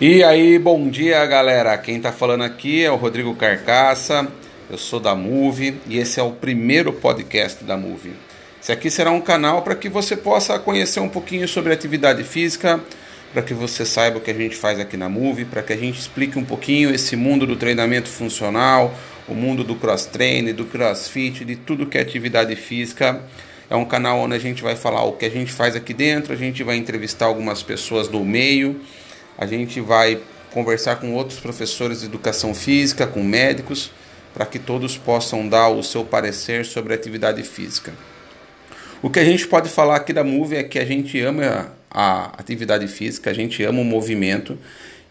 E aí, bom dia galera. Quem tá falando aqui é o Rodrigo Carcaça. Eu sou da Move e esse é o primeiro podcast da Move. Esse aqui será um canal para que você possa conhecer um pouquinho sobre atividade física, para que você saiba o que a gente faz aqui na Move, para que a gente explique um pouquinho esse mundo do treinamento funcional, o mundo do cross training, do crossfit, de tudo que é atividade física. É um canal onde a gente vai falar o que a gente faz aqui dentro, a gente vai entrevistar algumas pessoas do meio a gente vai conversar com outros professores de educação física, com médicos, para que todos possam dar o seu parecer sobre a atividade física. O que a gente pode falar aqui da Move é que a gente ama a atividade física, a gente ama o movimento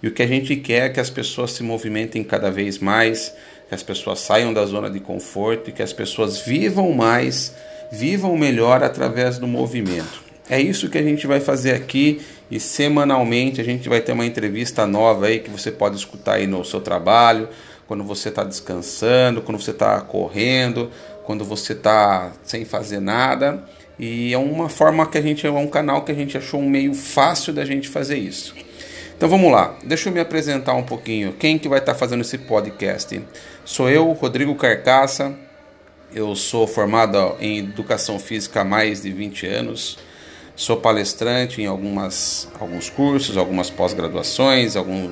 e o que a gente quer é que as pessoas se movimentem cada vez mais, que as pessoas saiam da zona de conforto e que as pessoas vivam mais, vivam melhor através do movimento. É isso que a gente vai fazer aqui e semanalmente a gente vai ter uma entrevista nova aí que você pode escutar aí no seu trabalho, quando você está descansando, quando você está correndo, quando você está sem fazer nada. E é uma forma que a gente é um canal que a gente achou um meio fácil da gente fazer isso. Então vamos lá, deixa eu me apresentar um pouquinho. Quem que vai estar tá fazendo esse podcast? Sou eu, Rodrigo Carcaça. Eu sou formado em educação física há mais de 20 anos. Sou palestrante em algumas, alguns cursos, algumas pós-graduações, algum,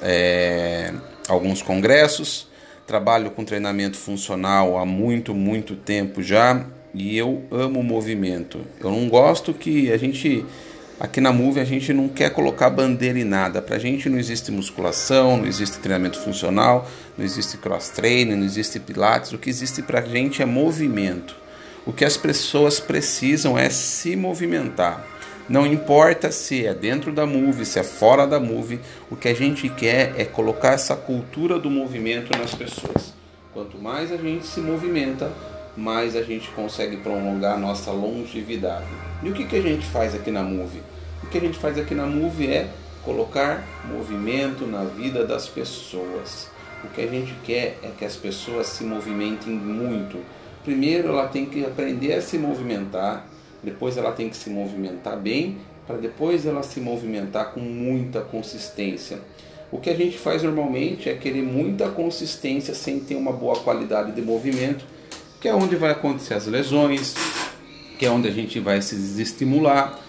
é, alguns congressos. Trabalho com treinamento funcional há muito, muito tempo já e eu amo o movimento. Eu não gosto que a gente aqui na Move a gente não quer colocar bandeira em nada. Pra gente não existe musculação, não existe treinamento funcional, não existe cross training, não existe pilates. O que existe pra gente é movimento. O que as pessoas precisam é se movimentar. Não importa se é dentro da Move, se é fora da Move, o que a gente quer é colocar essa cultura do movimento nas pessoas. Quanto mais a gente se movimenta, mais a gente consegue prolongar a nossa longevidade. E o que, que a gente faz aqui na Move? O que a gente faz aqui na Move é colocar movimento na vida das pessoas. O que a gente quer é que as pessoas se movimentem muito Primeiro ela tem que aprender a se movimentar, depois ela tem que se movimentar bem, para depois ela se movimentar com muita consistência. O que a gente faz normalmente é querer muita consistência sem ter uma boa qualidade de movimento, que é onde vai acontecer as lesões, que é onde a gente vai se desestimular.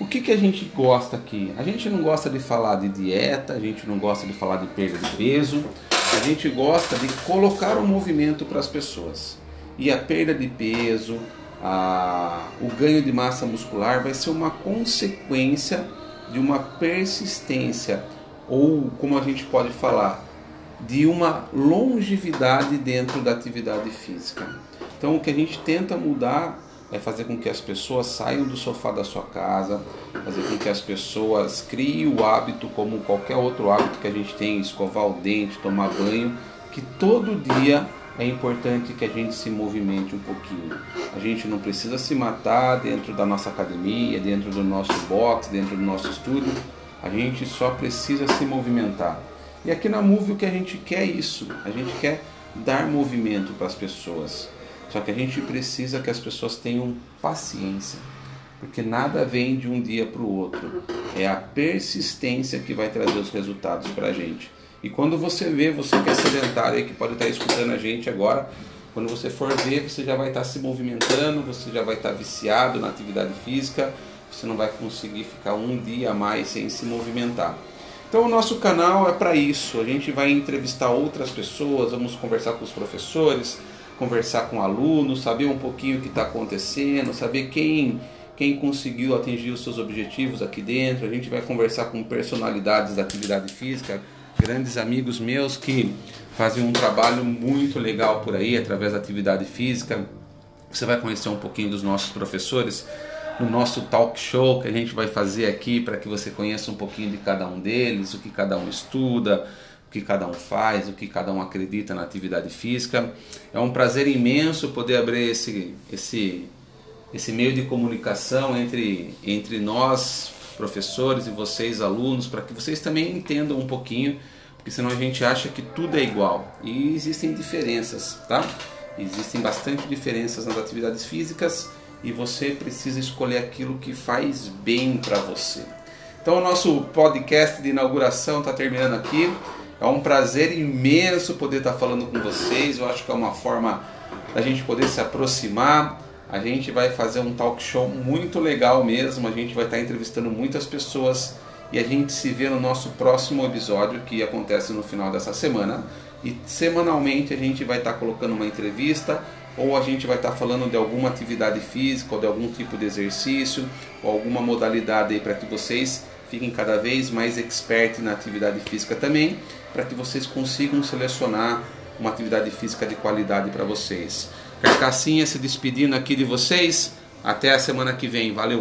O que, que a gente gosta aqui? A gente não gosta de falar de dieta, a gente não gosta de falar de perda de peso, a gente gosta de colocar o movimento para as pessoas e a perda de peso, a, o ganho de massa muscular vai ser uma consequência de uma persistência ou como a gente pode falar de uma longevidade dentro da atividade física. Então o que a gente tenta mudar é fazer com que as pessoas saiam do sofá da sua casa, fazer com que as pessoas criem o hábito como qualquer outro hábito que a gente tem, escovar o dente, tomar banho, que todo dia é importante que a gente se movimente um pouquinho. A gente não precisa se matar dentro da nossa academia, dentro do nosso box, dentro do nosso estúdio. A gente só precisa se movimentar. E aqui na Move o que a gente quer é isso. A gente quer dar movimento para as pessoas. Só que a gente precisa que as pessoas tenham paciência. Porque nada vem de um dia para o outro. É a persistência que vai trazer os resultados para a gente. E quando você vê, você que é sedentário aí, que pode estar escutando a gente agora, quando você for ver, você já vai estar se movimentando, você já vai estar viciado na atividade física, você não vai conseguir ficar um dia a mais sem se movimentar. Então o nosso canal é para isso. A gente vai entrevistar outras pessoas, vamos conversar com os professores, conversar com alunos, saber um pouquinho o que está acontecendo, saber quem quem conseguiu atingir os seus objetivos aqui dentro. A gente vai conversar com personalidades da atividade física, grandes amigos meus que fazem um trabalho muito legal por aí através da atividade física. Você vai conhecer um pouquinho dos nossos professores no nosso talk show que a gente vai fazer aqui para que você conheça um pouquinho de cada um deles, o que cada um estuda, o que cada um faz, o que cada um acredita na atividade física. É um prazer imenso poder abrir esse esse esse meio de comunicação entre entre nós professores e vocês, alunos, para que vocês também entendam um pouquinho, porque senão a gente acha que tudo é igual. E existem diferenças, tá? Existem bastante diferenças nas atividades físicas e você precisa escolher aquilo que faz bem para você. Então o nosso podcast de inauguração está terminando aqui. É um prazer imenso poder estar tá falando com vocês. Eu acho que é uma forma da gente poder se aproximar. A gente vai fazer um talk show muito legal mesmo. A gente vai estar entrevistando muitas pessoas e a gente se vê no nosso próximo episódio que acontece no final dessa semana. E semanalmente a gente vai estar colocando uma entrevista ou a gente vai estar falando de alguma atividade física ou de algum tipo de exercício ou alguma modalidade aí para que vocês fiquem cada vez mais expert na atividade física também, para que vocês consigam selecionar uma atividade física de qualidade para vocês. Carcassinha se despedindo aqui de vocês. Até a semana que vem. Valeu!